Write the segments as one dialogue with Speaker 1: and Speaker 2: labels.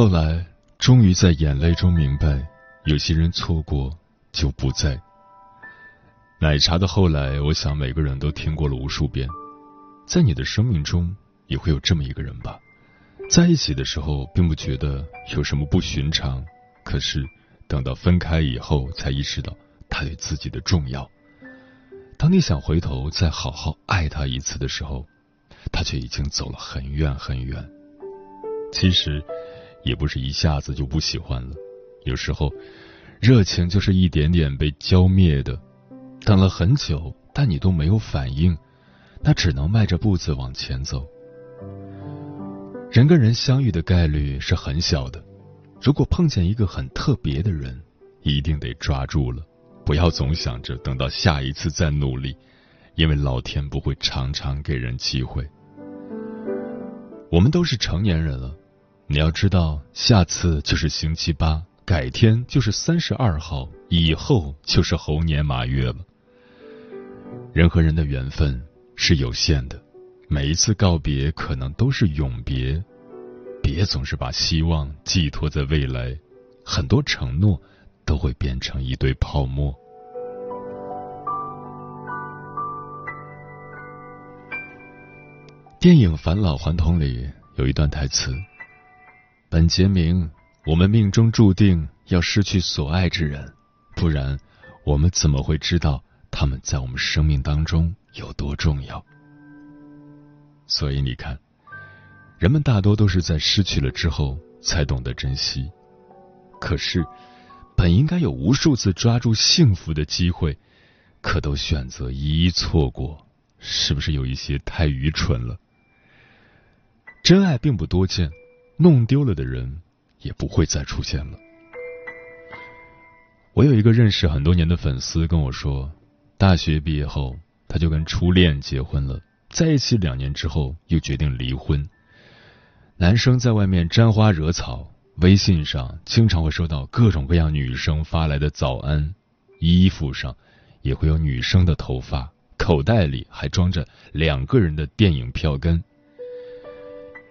Speaker 1: 后来，终于在眼泪中明白，有些人错过就不在。奶茶的后来，我想每个人都听过了无数遍。在你的生命中，也会有这么一个人吧？在一起的时候，并不觉得有什么不寻常，可是等到分开以后，才意识到他对自己的重要。当你想回头再好好爱他一次的时候，他却已经走了很远很远。其实。也不是一下子就不喜欢了，有时候热情就是一点点被浇灭的。等了很久，但你都没有反应，那只能迈着步子往前走。人跟人相遇的概率是很小的，如果碰见一个很特别的人，一定得抓住了，不要总想着等到下一次再努力，因为老天不会常常给人机会。我们都是成年人了。你要知道，下次就是星期八，改天就是三十二号，以后就是猴年马月了。人和人的缘分是有限的，每一次告别可能都是永别。别总是把希望寄托在未来，很多承诺都会变成一堆泡沫。电影《返老还童》里有一段台词。本杰明，我们命中注定要失去所爱之人，不然我们怎么会知道他们在我们生命当中有多重要？所以你看，人们大多都是在失去了之后才懂得珍惜。可是，本应该有无数次抓住幸福的机会，可都选择一一错过，是不是有一些太愚蠢了？真爱并不多见。弄丢了的人也不会再出现了。我有一个认识很多年的粉丝跟我说，大学毕业后他就跟初恋结婚了，在一起两年之后又决定离婚。男生在外面沾花惹草，微信上经常会收到各种各样女生发来的早安，衣服上也会有女生的头发，口袋里还装着两个人的电影票根。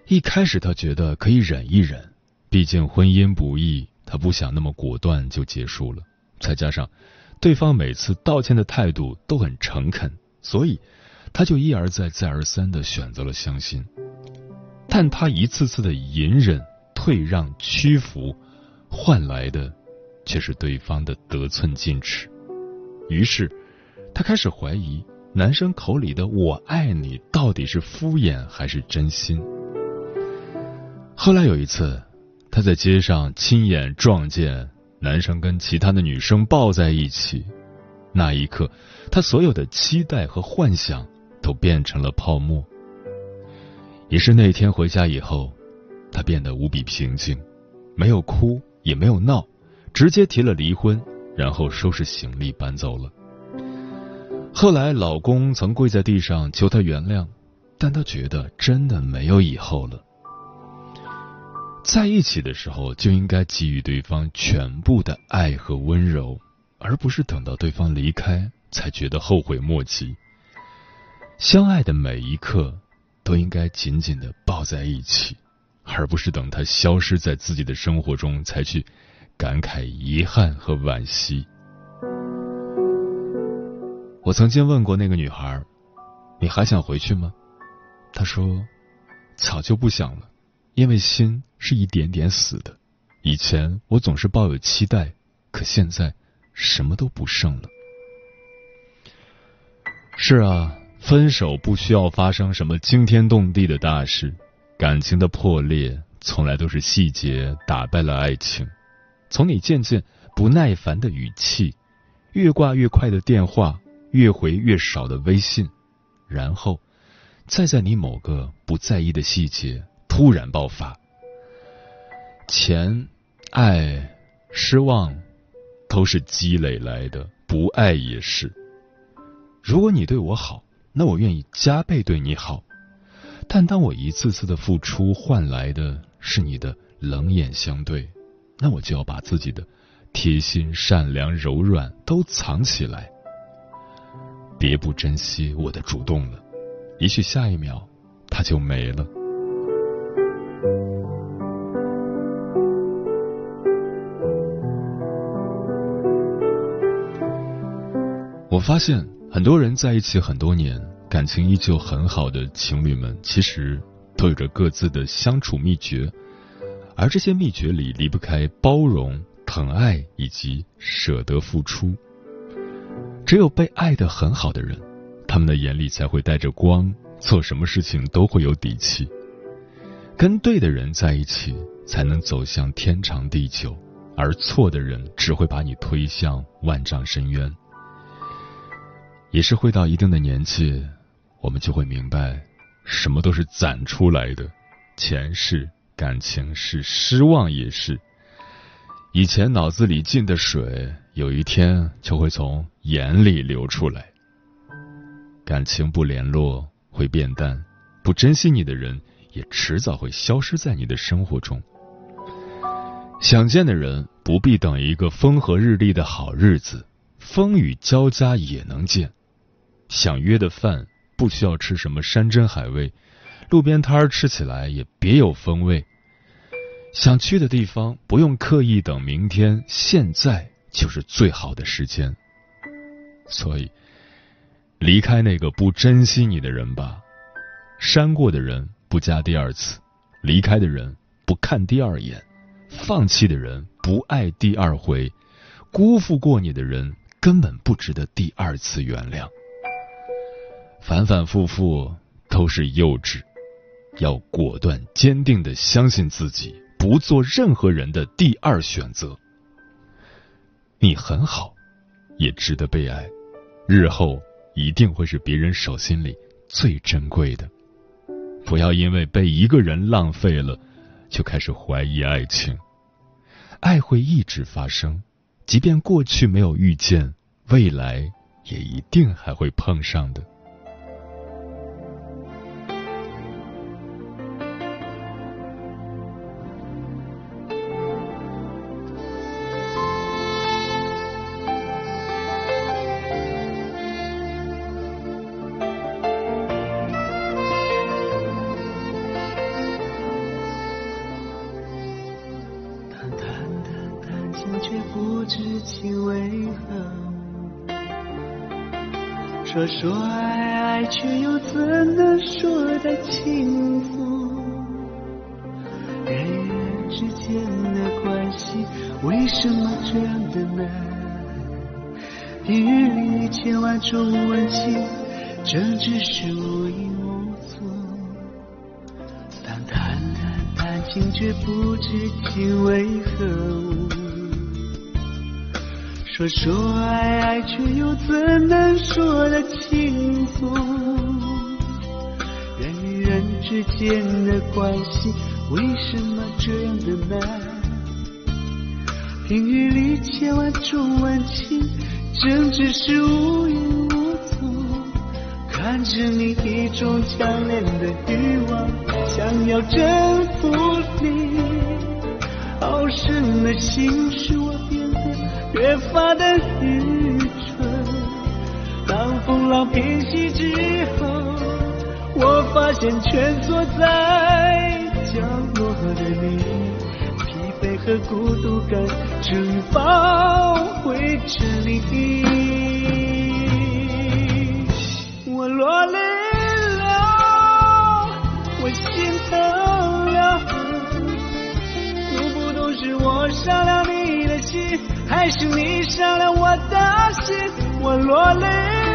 Speaker 1: 一开始他觉得可以忍一忍，毕竟婚姻不易，他不想那么果断就结束了。再加上对方每次道歉的态度都很诚恳，所以他就一而再、再而三的选择了相信。但他一次次的隐忍、退让、屈服，换来的却是对方的得寸进尺。于是他开始怀疑男生口里的“我爱你”到底是敷衍还是真心。后来有一次，他在街上亲眼撞见男生跟其他的女生抱在一起，那一刻，他所有的期待和幻想都变成了泡沫。也是那天回家以后，他变得无比平静，没有哭也没有闹，直接提了离婚，然后收拾行李搬走了。后来老公曾跪在地上求她原谅，但她觉得真的没有以后了。在一起的时候就应该给予对方全部的爱和温柔，而不是等到对方离开才觉得后悔莫及。相爱的每一刻都应该紧紧的抱在一起，而不是等他消失在自己的生活中才去感慨遗憾和惋惜。我曾经问过那个女孩：“你还想回去吗？她说：“早就不想了，因为心是一点点死的。以前我总是抱有期待，可现在什么都不剩了。”是啊，分手不需要发生什么惊天动地的大事，感情的破裂从来都是细节打败了爱情。从你渐渐不耐烦的语气，越挂越快的电话，越回越少的微信。然后，再在你某个不在意的细节突然爆发，钱、爱、失望，都是积累来的，不爱也是。如果你对我好，那我愿意加倍对你好。但当我一次次的付出换来的是你的冷眼相对，那我就要把自己的贴心、善良、柔软都藏起来。别不珍惜我的主动了，也许下一秒它就没了。我发现很多人在一起很多年，感情依旧很好的情侣们，其实都有着各自的相处秘诀，而这些秘诀里离不开包容、疼爱以及舍得付出。只有被爱的很好的人，他们的眼里才会带着光，做什么事情都会有底气。跟对的人在一起，才能走向天长地久，而错的人只会把你推向万丈深渊。也是会到一定的年纪，我们就会明白，什么都是攒出来的，钱是，感情是，失望也是。以前脑子里进的水，有一天就会从眼里流出来。感情不联络会变淡，不珍惜你的人也迟早会消失在你的生活中。想见的人不必等一个风和日丽的好日子，风雨交加也能见。想约的饭不需要吃什么山珍海味，路边摊儿吃起来也别有风味。想去的地方不用刻意等明天，现在就是最好的时间。所以，离开那个不珍惜你的人吧。删过的人不加第二次，离开的人不看第二眼，放弃的人不爱第二回，辜负过你的人根本不值得第二次原谅。反反复复都是幼稚，要果断坚定的相信自己。不做任何人的第二选择。你很好，也值得被爱，日后一定会是别人手心里最珍贵的。不要因为被一个人浪费了，就开始怀疑爱情。爱会一直发生，即便过去没有遇见，未来也一定还会碰上的。
Speaker 2: 为什么这样的难？平日里千万种温情，真只是无影无踪。当谈谈谈情，却不知情为何物。说说爱爱，却又怎能说得轻松？人与人之间的关系，为什么这样的难？平日里千万种温情，真只是无影无踪。看着你一种强烈的欲望，想要征服你，好深的心使我变得。越发的愚蠢。当风浪平息之后，我发现蜷缩在角落的你，被和孤独感承包，围着你。我落泪了，我心疼了。都不都是我伤了你的心，还是你伤了我的心？我落泪。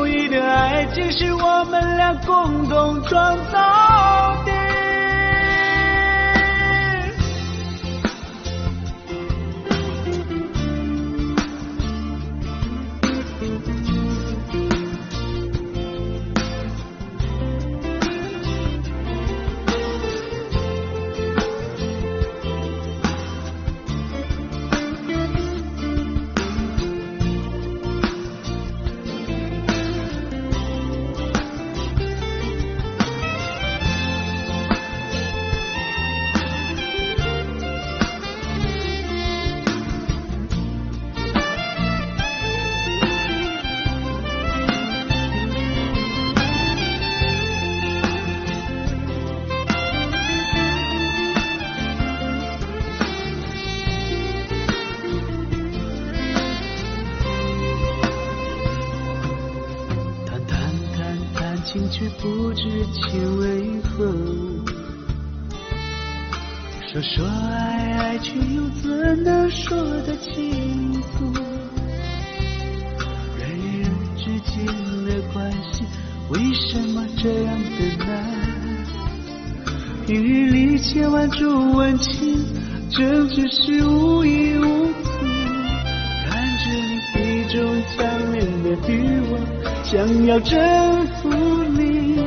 Speaker 2: 唯一的爱情是我们俩共同创造。说说爱爱，却又怎能说得清楚？人与人之间的关系，为什么这样的难？平日里千万种温情，争执是无影无踪。看着你一种强烈的欲望，想要征服你。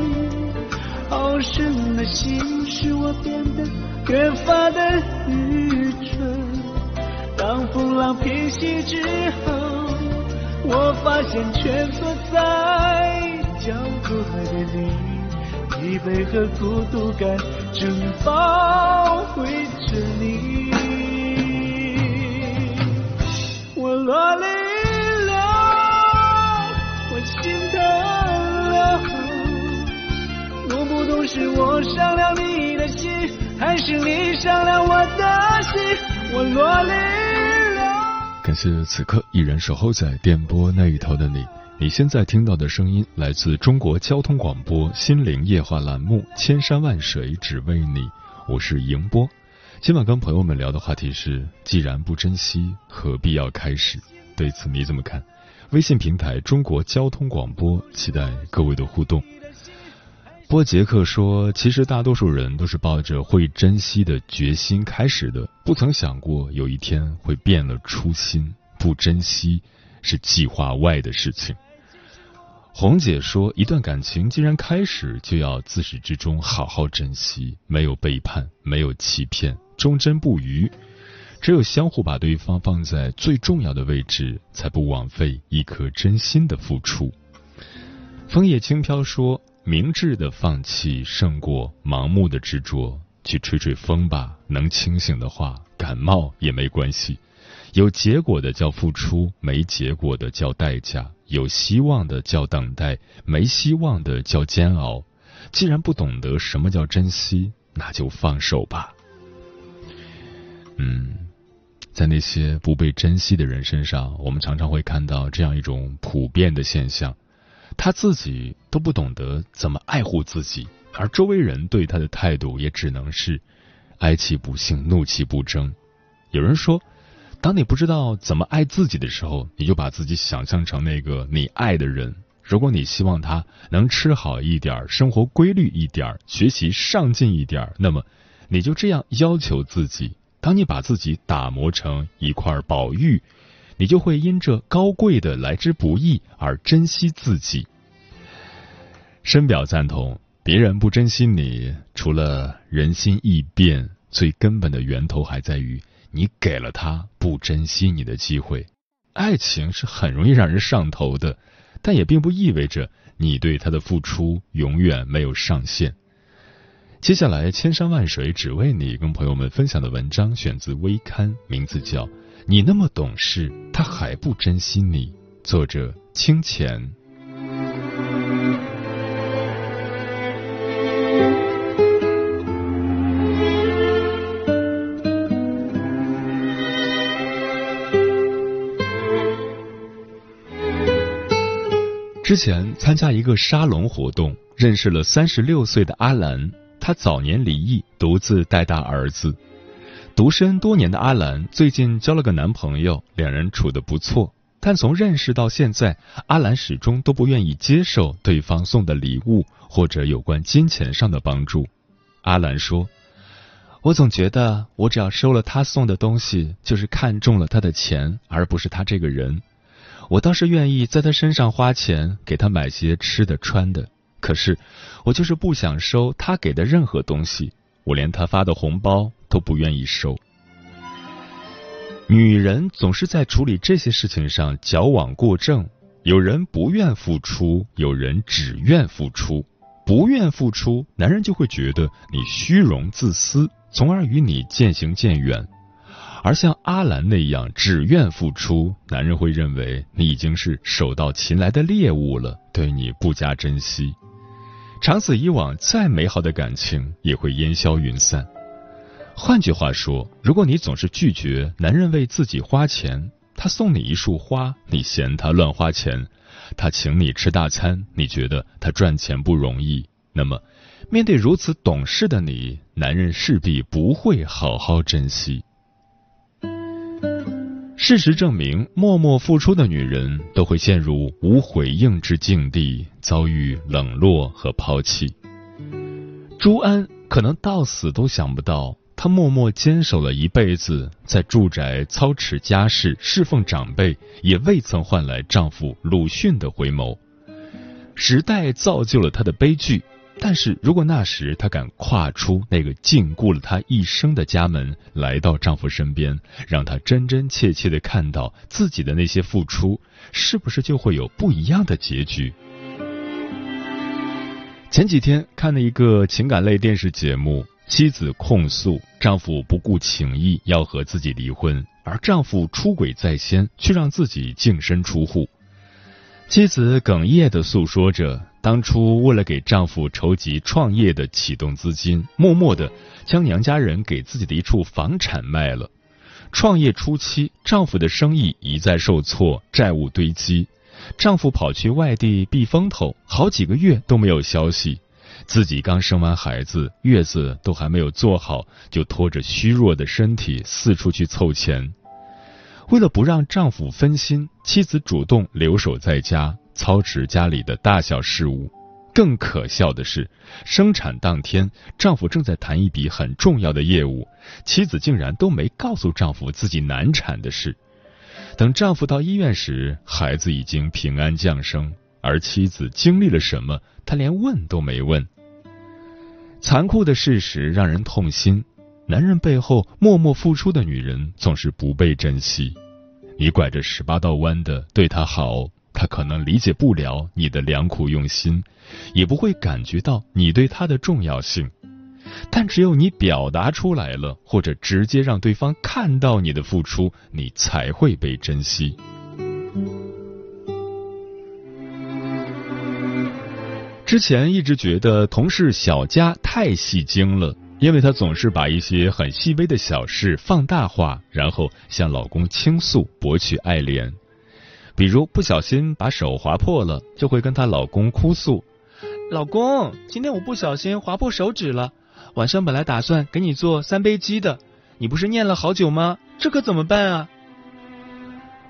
Speaker 2: 好胜的心使我变越发的愚蠢。当风浪平息之后，我发现蜷缩在角落的你，疲惫和孤独感正包围着你。我落泪你伤了我的心。我落泪了。
Speaker 1: 感谢此刻依然守候在电波那一头的你。你现在听到的声音来自中国交通广播心灵夜话栏目《千山万水只为你》，我是迎波。今晚跟朋友们聊的话题是：既然不珍惜，何必要开始？对此你怎么看？微信平台中国交通广播，期待各位的互动。波杰克说：“其实大多数人都是抱着会珍惜的决心开始的，不曾想过有一天会变了初心。不珍惜是计划外的事情。”红姐说：“一段感情既然开始，就要自始至终好好珍惜，没有背叛，没有欺骗，忠贞不渝。只有相互把对方放在最重要的位置，才不枉费一颗真心的付出。”枫叶轻飘说。明智的放弃胜过盲目的执着，去吹吹风吧。能清醒的话，感冒也没关系。有结果的叫付出，没结果的叫代价；有希望的叫等待，没希望的叫煎熬。既然不懂得什么叫珍惜，那就放手吧。嗯，在那些不被珍惜的人身上，我们常常会看到这样一种普遍的现象。他自己都不懂得怎么爱护自己，而周围人对他的态度也只能是哀其不幸，怒其不争。有人说，当你不知道怎么爱自己的时候，你就把自己想象成那个你爱的人。如果你希望他能吃好一点，生活规律一点，学习上进一点，那么你就这样要求自己。当你把自己打磨成一块宝玉。你就会因这高贵的来之不易而珍惜自己。深表赞同，别人不珍惜你，除了人心易变，最根本的源头还在于你给了他不珍惜你的机会。爱情是很容易让人上头的，但也并不意味着你对他的付出永远没有上限。接下来，千山万水只为你，跟朋友们分享的文章选自微刊，名字叫。你那么懂事，他还不珍惜你。作者：清浅。之前参加一个沙龙活动，认识了三十六岁的阿兰。她早年离异，独自带大儿子。独身多年的阿兰最近交了个男朋友，两人处得不错。但从认识到现在，阿兰始终都不愿意接受对方送的礼物或者有关金钱上的帮助。阿兰说：“我总觉得，我只要收了他送的东西，就是看中了他的钱，而不是他这个人。我倒是愿意在他身上花钱，给他买些吃的穿的。可是，我就是不想收他给的任何东西，我连他发的红包。”都不愿意收。女人总是在处理这些事情上矫枉过正，有人不愿付出，有人只愿付出。不愿付出，男人就会觉得你虚荣自私，从而与你渐行渐远；而像阿兰那样只愿付出，男人会认为你已经是手到擒来的猎物了，对你不加珍惜。长此以往，再美好的感情也会烟消云散。换句话说，如果你总是拒绝男人为自己花钱，他送你一束花，你嫌他乱花钱；他请你吃大餐，你觉得他赚钱不容易。那么，面对如此懂事的你，男人势必不会好好珍惜。事实证明，默默付出的女人都会陷入无回应之境地，遭遇冷落和抛弃。朱安可能到死都想不到。她默默坚守了一辈子，在住宅操持家事、侍奉长辈，也未曾换来丈夫鲁迅的回眸。时代造就了她的悲剧，但是如果那时她敢跨出那个禁锢了她一生的家门，来到丈夫身边，让他真真切切的看到自己的那些付出，是不是就会有不一样的结局？前几天看了一个情感类电视节目。妻子控诉丈夫不顾情义要和自己离婚，而丈夫出轨在先，却让自己净身出户。妻子哽咽的诉说着，当初为了给丈夫筹集创业的启动资金，默默的将娘家人给自己的一处房产卖了。创业初期，丈夫的生意一再受挫，债务堆积，丈夫跑去外地避风头，好几个月都没有消息。自己刚生完孩子，月子都还没有做好，就拖着虚弱的身体四处去凑钱。为了不让丈夫分心，妻子主动留守在家，操持家里的大小事务。更可笑的是，生产当天，丈夫正在谈一笔很重要的业务，妻子竟然都没告诉丈夫自己难产的事。等丈夫到医院时，孩子已经平安降生，而妻子经历了什么，他连问都没问。残酷的事实让人痛心，男人背后默默付出的女人总是不被珍惜。你拐着十八道弯的对她好，她可能理解不了你的良苦用心，也不会感觉到你对她的重要性。但只有你表达出来了，或者直接让对方看到你的付出，你才会被珍惜。之前一直觉得同事小佳太戏精了，因为她总是把一些很细微的小事放大化，然后向老公倾诉，博取爱怜。比如不小心把手划破了，就会跟她老公哭诉：“老公，今天我不小心划破手指了。晚上本来打算给你做三杯鸡的，你不是念了好久吗？这可怎么办啊？”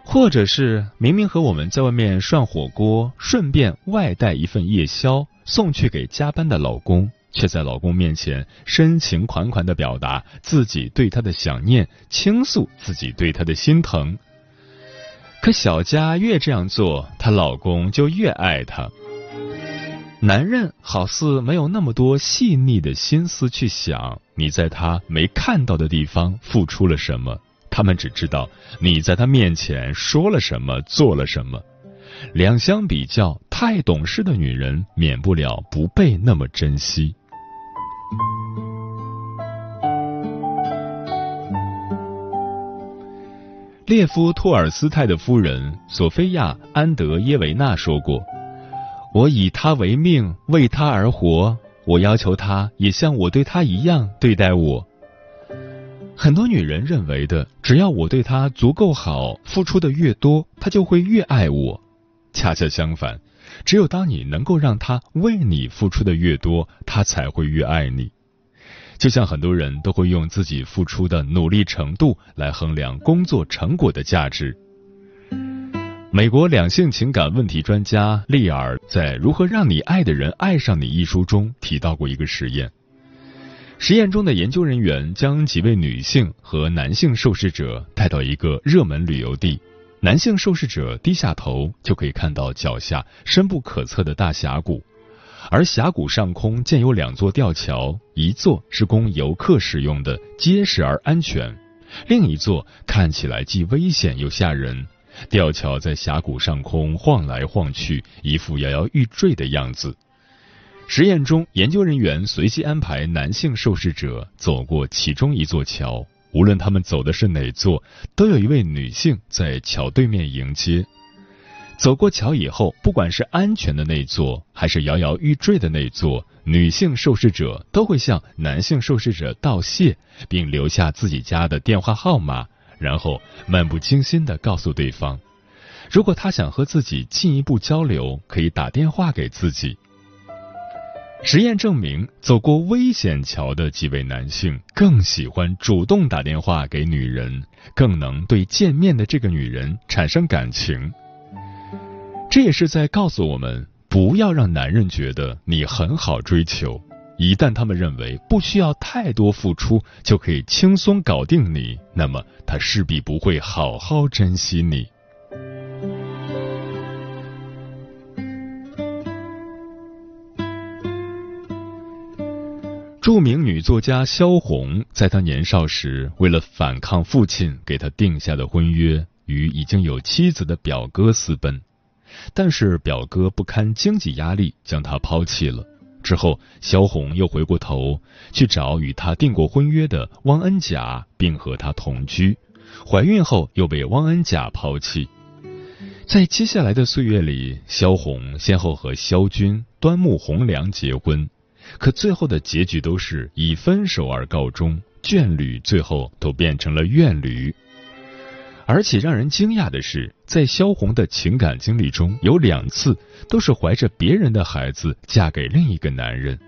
Speaker 1: 或者是明明和我们在外面涮火锅，顺便外带一份夜宵送去给加班的老公，却在老公面前深情款款的表达自己对他的想念，倾诉自己对他的心疼。可小佳越这样做，她老公就越爱她。男人好似没有那么多细腻的心思去想你在他没看到的地方付出了什么。他们只知道你在他面前说了什么，做了什么。两相比较，太懂事的女人免不了不被那么珍惜。列夫·托尔斯泰的夫人索菲亚·安德耶维娜说过：“我以他为命，为他而活。我要求他也像我对他一样对待我。”很多女人认为的，只要我对她足够好，付出的越多，她就会越爱我。恰恰相反，只有当你能够让他为你付出的越多，他才会越爱你。就像很多人都会用自己付出的努力程度来衡量工作成果的价值。美国两性情感问题专家利尔在《如何让你爱的人爱上你》一书中提到过一个实验。实验中的研究人员将几位女性和男性受试者带到一个热门旅游地。男性受试者低下头就可以看到脚下深不可测的大峡谷，而峡谷上空建有两座吊桥，一座是供游客使用的，结实而安全；另一座看起来既危险又吓人。吊桥在峡谷上空晃来晃去，一副摇摇欲坠的样子。实验中，研究人员随机安排男性受试者走过其中一座桥。无论他们走的是哪座，都有一位女性在桥对面迎接。走过桥以后，不管是安全的那座，还是摇摇欲坠的那座，女性受试者都会向男性受试者道谢，并留下自己家的电话号码，然后漫不经心地告诉对方，如果他想和自己进一步交流，可以打电话给自己。实验证明，走过危险桥的几位男性更喜欢主动打电话给女人，更能对见面的这个女人产生感情。这也是在告诉我们，不要让男人觉得你很好追求。一旦他们认为不需要太多付出就可以轻松搞定你，那么他势必不会好好珍惜你。著名女作家萧红，在她年少时，为了反抗父亲给她定下的婚约，与已经有妻子的表哥私奔。但是表哥不堪经济压力，将她抛弃了。之后，萧红又回过头去找与她订过婚约的汪恩甲，并和他同居。怀孕后，又被汪恩甲抛弃。在接下来的岁月里，萧红先后和萧军、端木蕻良结婚。可最后的结局都是以分手而告终，眷侣最后都变成了怨侣。而且让人惊讶的是，在萧红的情感经历中有两次都是怀着别人的孩子嫁给另一个男人。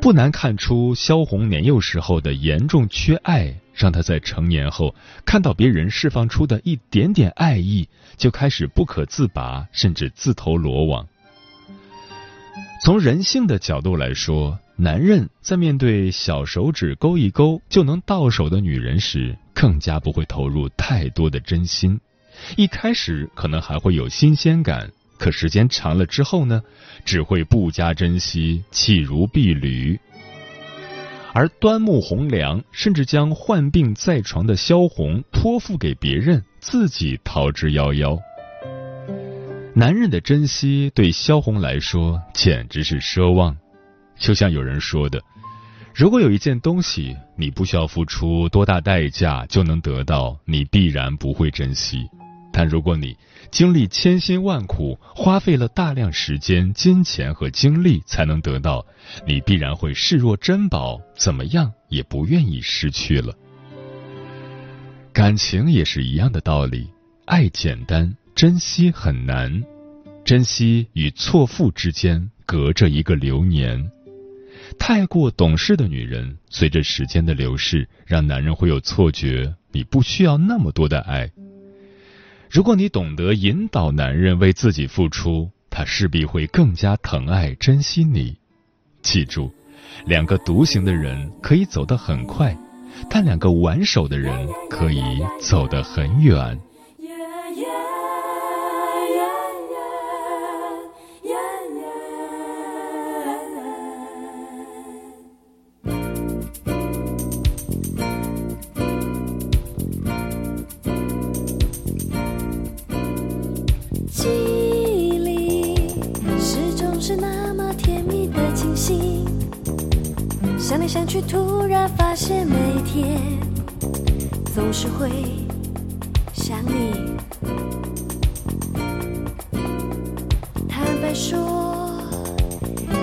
Speaker 1: 不难看出，萧红年幼时候的严重缺爱，让她在成年后看到别人释放出的一点点爱意，就开始不可自拔，甚至自投罗网。从人性的角度来说，男人在面对小手指勾一勾就能到手的女人时，更加不会投入太多的真心。一开始可能还会有新鲜感，可时间长了之后呢，只会不加珍惜，弃如敝履。而端木蕻良甚至将患病在床的萧红托付给别人，自己逃之夭夭。男人的珍惜对萧红来说简直是奢望，就像有人说的：“如果有一件东西你不需要付出多大代价就能得到，你必然不会珍惜；但如果你经历千辛万苦，花费了大量时间、金钱和精力才能得到，你必然会视若珍宝，怎么样也不愿意失去了。感情也是一样的道理，爱简单。”珍惜很难，珍惜与错付之间隔着一个流年。太过懂事的女人，随着时间的流逝，让男人会有错觉，你不需要那么多的爱。如果你懂得引导男人为自己付出，他势必会更加疼爱、珍惜你。记住，两个独行的人可以走得很快，但两个挽手的人可以走得很远。是那么甜蜜的清醒。
Speaker 3: 想来想去，突然发现每天总是会想你。坦白说，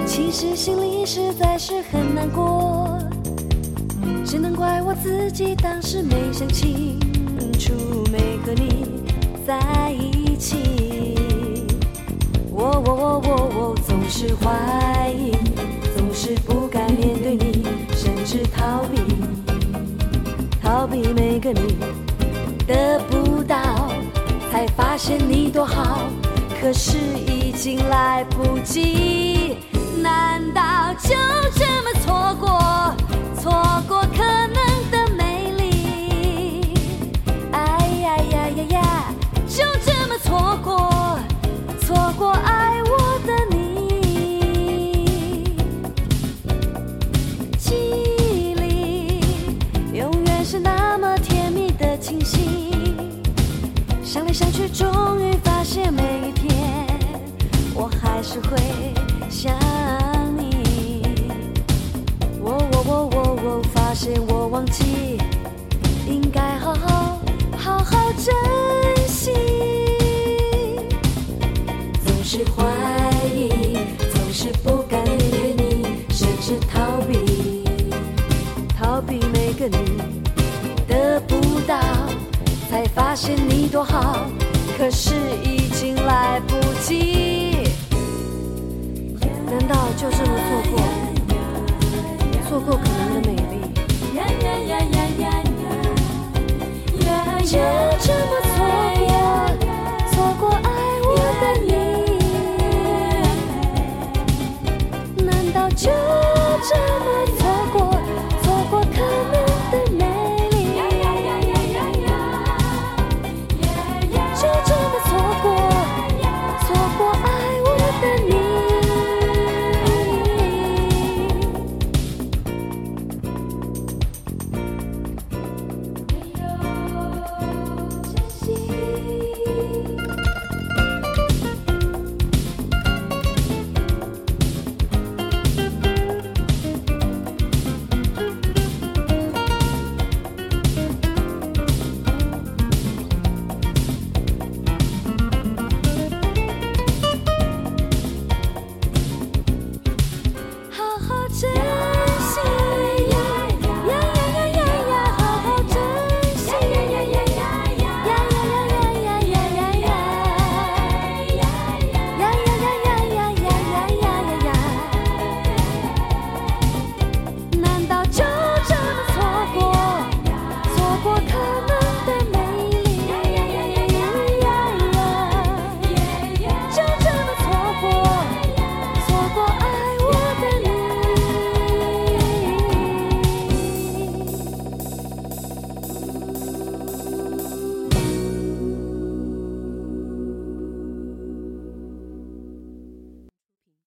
Speaker 3: 其实心里实在是很难过，只能怪我自己当时没想清楚，没和你在一起。我我我总。是怀疑，总是不敢面对你，甚至逃避，逃避每个你得不到，才发现你多好，可是已经来不及。难道就这么错过，错过难道就这么错过，错过可